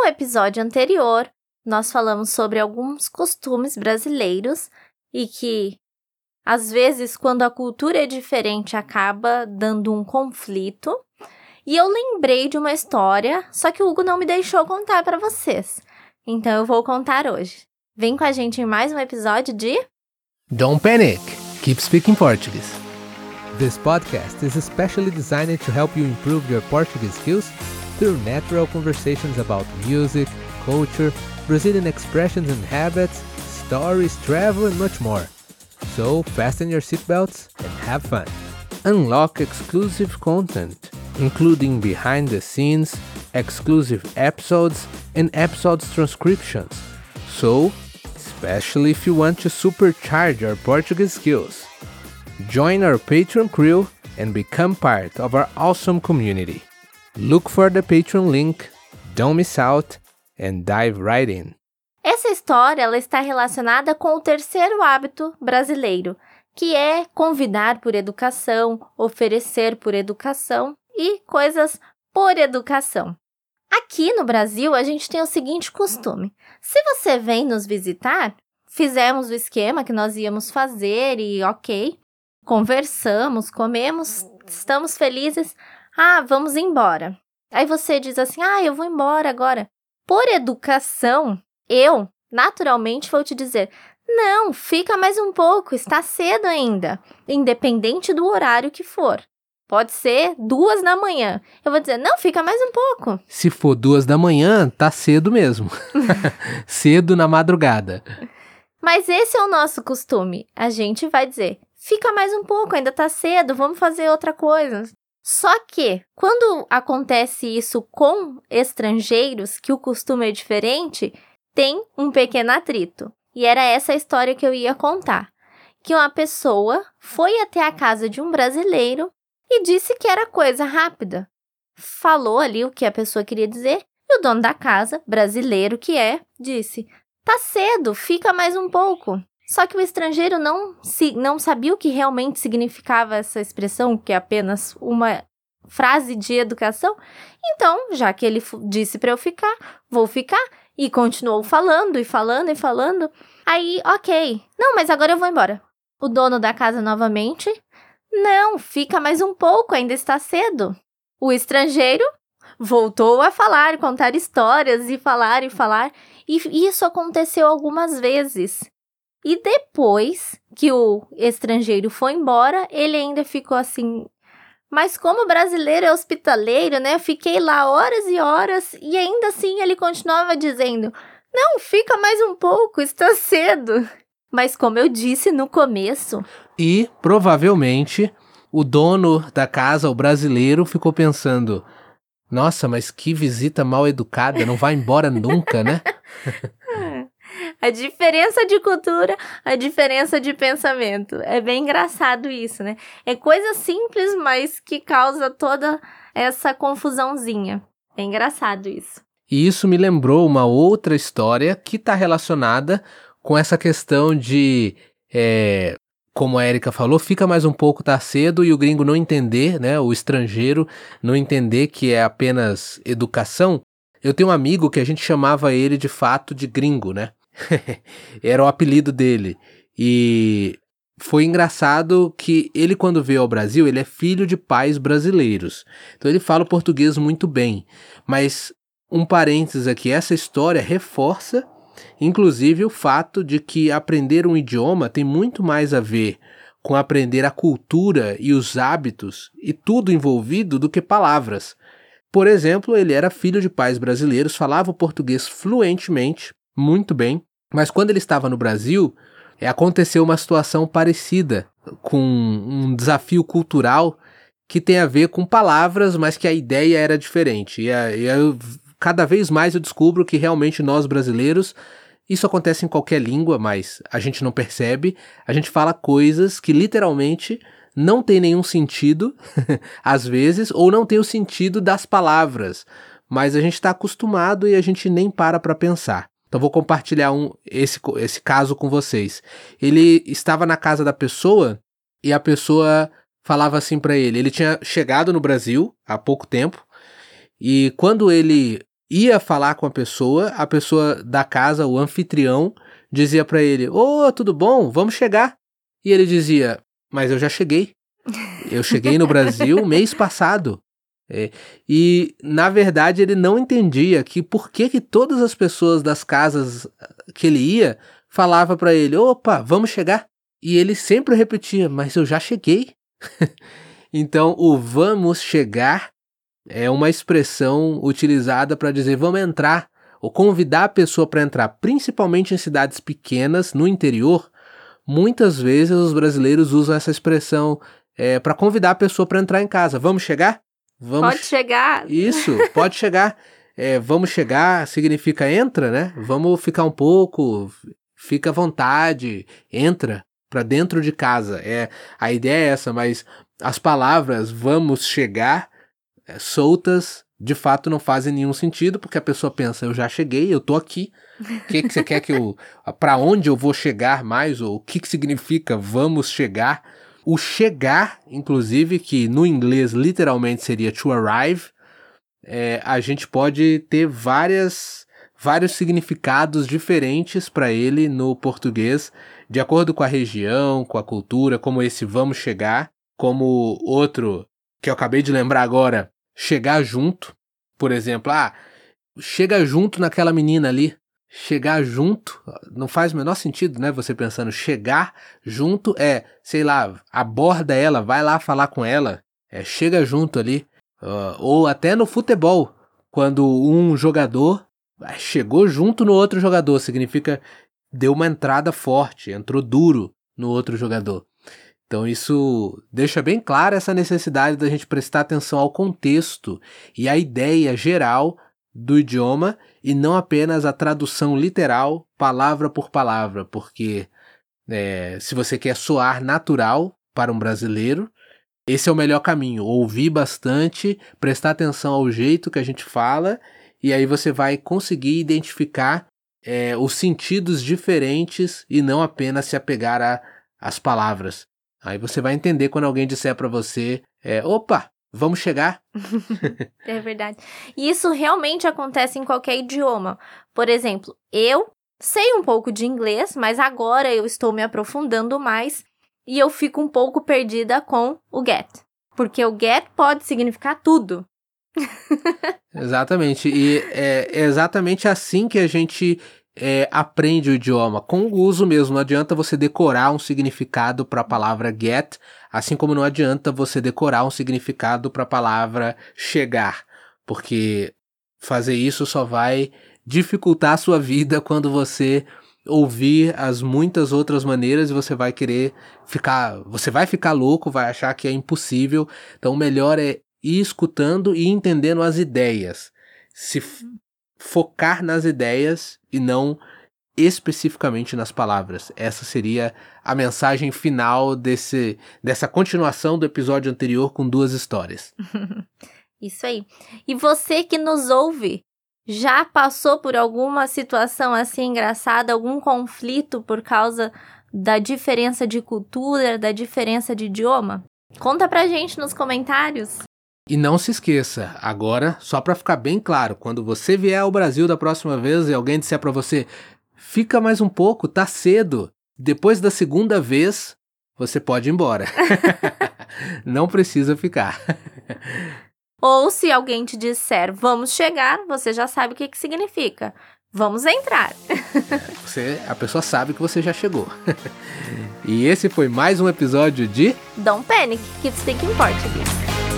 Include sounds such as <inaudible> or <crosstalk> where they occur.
No episódio anterior, nós falamos sobre alguns costumes brasileiros e que, às vezes, quando a cultura é diferente, acaba dando um conflito. E eu lembrei de uma história, só que o Hugo não me deixou contar para vocês. Então eu vou contar hoje. Vem com a gente em mais um episódio de Don't panic. Keep speaking Portuguese. This podcast is especially designed to help you improve your Portuguese skills through natural conversations about music, culture, Brazilian expressions and habits, stories, travel, and much more. So fasten your seatbelts and have fun. Unlock exclusive content, including behind the scenes, exclusive episodes, and episodes transcriptions. So, especially if you want to supercharge your Portuguese skills. Join our Patreon crew and become part of our awesome community. Look for the Patreon link, don't miss out, and dive right in. Essa história ela está relacionada com o terceiro hábito brasileiro, que é convidar por educação, oferecer por educação e coisas por educação. Aqui no Brasil, a gente tem o seguinte costume: se você vem nos visitar, fizemos o esquema que nós íamos fazer e ok, conversamos, comemos, estamos felizes, ah, vamos embora. Aí você diz assim: ah, eu vou embora agora. Por educação, eu, naturalmente, vou te dizer: não, fica mais um pouco, está cedo ainda, independente do horário que for. Pode ser duas da manhã. Eu vou dizer, não, fica mais um pouco. Se for duas da manhã, tá cedo mesmo. <laughs> cedo na madrugada. Mas esse é o nosso costume. A gente vai dizer, fica mais um pouco, ainda tá cedo, vamos fazer outra coisa. Só que, quando acontece isso com estrangeiros, que o costume é diferente, tem um pequeno atrito. E era essa a história que eu ia contar. Que uma pessoa foi até a casa de um brasileiro e disse que era coisa rápida. Falou ali o que a pessoa queria dizer e o dono da casa, brasileiro que é, disse: Tá cedo, fica mais um pouco. Só que o estrangeiro não, se, não sabia o que realmente significava essa expressão, que é apenas uma frase de educação. Então, já que ele disse para eu ficar, vou ficar. E continuou falando e falando e falando. Aí, ok. Não, mas agora eu vou embora. O dono da casa novamente. Não, fica mais um pouco, ainda está cedo. O estrangeiro voltou a falar, contar histórias e falar e falar. E isso aconteceu algumas vezes. E depois que o estrangeiro foi embora, ele ainda ficou assim. Mas como brasileiro é hospitaleiro, né? Fiquei lá horas e horas e ainda assim ele continuava dizendo: Não, fica mais um pouco, está cedo. Mas como eu disse no começo. E provavelmente o dono da casa, o brasileiro, ficou pensando: Nossa, mas que visita mal educada, não vai embora nunca, né? <laughs> A diferença de cultura, a diferença de pensamento. É bem engraçado isso, né? É coisa simples, mas que causa toda essa confusãozinha. É engraçado isso. E isso me lembrou uma outra história que está relacionada com essa questão de. É, como a Erika falou, fica mais um pouco, tá cedo, e o gringo não entender, né? O estrangeiro não entender que é apenas educação. Eu tenho um amigo que a gente chamava ele de fato de gringo, né? <laughs> Era o apelido dele. E foi engraçado que ele, quando veio ao Brasil, ele é filho de pais brasileiros. Então ele fala o português muito bem. Mas um parênteses aqui, essa história reforça, inclusive, o fato de que aprender um idioma tem muito mais a ver com aprender a cultura e os hábitos e tudo envolvido do que palavras. Por exemplo, ele era filho de pais brasileiros, falava português fluentemente, muito bem, mas quando ele estava no Brasil, é, aconteceu uma situação parecida, com um desafio cultural que tem a ver com palavras, mas que a ideia era diferente. E, eu, cada vez mais eu descubro que realmente nós brasileiros, isso acontece em qualquer língua, mas a gente não percebe, a gente fala coisas que literalmente não tem nenhum sentido, <laughs> às vezes, ou não tem o sentido das palavras, mas a gente está acostumado e a gente nem para para pensar. Então vou compartilhar um, esse, esse caso com vocês. Ele estava na casa da pessoa e a pessoa falava assim para ele. Ele tinha chegado no Brasil há pouco tempo e quando ele ia falar com a pessoa, a pessoa da casa, o anfitrião, dizia para ele: Ô, oh, tudo bom? Vamos chegar. E ele dizia: Mas eu já cheguei. Eu cheguei no Brasil <laughs> mês passado. É, e, na verdade, ele não entendia que por que, que todas as pessoas das casas que ele ia falava para ele: opa, vamos chegar. E ele sempre repetia: mas eu já cheguei. <laughs> então, o vamos chegar é uma expressão utilizada para dizer vamos entrar, ou convidar a pessoa para entrar, principalmente em cidades pequenas, no interior. Muitas vezes os brasileiros usam essa expressão é, para convidar a pessoa para entrar em casa. Vamos chegar? Vamos pode chegar. Isso, <laughs> pode chegar. É, vamos chegar significa entra, né? Vamos ficar um pouco, fica à vontade, entra para dentro de casa. É a ideia é essa, mas as palavras vamos chegar é, soltas de fato não fazem nenhum sentido porque a pessoa pensa eu já cheguei, eu tô aqui. O que, que você quer que eu, para onde eu vou chegar mais ou o que que significa vamos chegar? O chegar, inclusive, que no inglês literalmente seria to arrive, é, a gente pode ter várias, vários significados diferentes para ele no português, de acordo com a região, com a cultura, como esse vamos chegar, como outro que eu acabei de lembrar agora, chegar junto. Por exemplo, ah, chega junto naquela menina ali chegar junto não faz o menor sentido, né? Você pensando chegar junto é, sei lá, aborda ela, vai lá falar com ela, é, chega junto ali. Uh, ou até no futebol, quando um jogador ah, chegou junto no outro jogador, significa deu uma entrada forte, entrou duro no outro jogador. Então isso deixa bem clara essa necessidade da gente prestar atenção ao contexto e à ideia geral do idioma e não apenas a tradução literal, palavra por palavra, porque é, se você quer soar natural para um brasileiro, esse é o melhor caminho. Ouvir bastante, prestar atenção ao jeito que a gente fala, e aí você vai conseguir identificar é, os sentidos diferentes e não apenas se apegar às palavras. Aí você vai entender quando alguém disser para você: é, opa, Vamos chegar? <laughs> é verdade. E isso realmente acontece em qualquer idioma. Por exemplo, eu sei um pouco de inglês, mas agora eu estou me aprofundando mais e eu fico um pouco perdida com o get. Porque o get pode significar tudo. <laughs> exatamente. E é exatamente assim que a gente é, aprende o idioma com o uso mesmo. Não adianta você decorar um significado para a palavra get, assim como não adianta você decorar um significado para a palavra chegar, porque fazer isso só vai dificultar a sua vida <laughs> quando você ouvir as muitas outras maneiras e você vai querer ficar, você vai ficar louco, vai achar que é impossível. Então o melhor é ir escutando e entendendo as ideias. Se focar nas ideias e não especificamente nas palavras. Essa seria a mensagem final desse, dessa continuação do episódio anterior com duas histórias. <laughs> Isso aí. E você que nos ouve, já passou por alguma situação assim engraçada, algum conflito por causa da diferença de cultura, da diferença de idioma? Conta pra gente nos comentários. E não se esqueça, agora, só para ficar bem claro, quando você vier ao Brasil da próxima vez e alguém disser para você, fica mais um pouco, tá cedo. Depois da segunda vez, você pode ir embora. <laughs> não precisa ficar. Ou se alguém te disser, vamos chegar, você já sabe o que, que significa. Vamos entrar. <laughs> você, a pessoa sabe que você já chegou. e esse foi mais um episódio de Don't Panic, Keep Speaking Portuguese.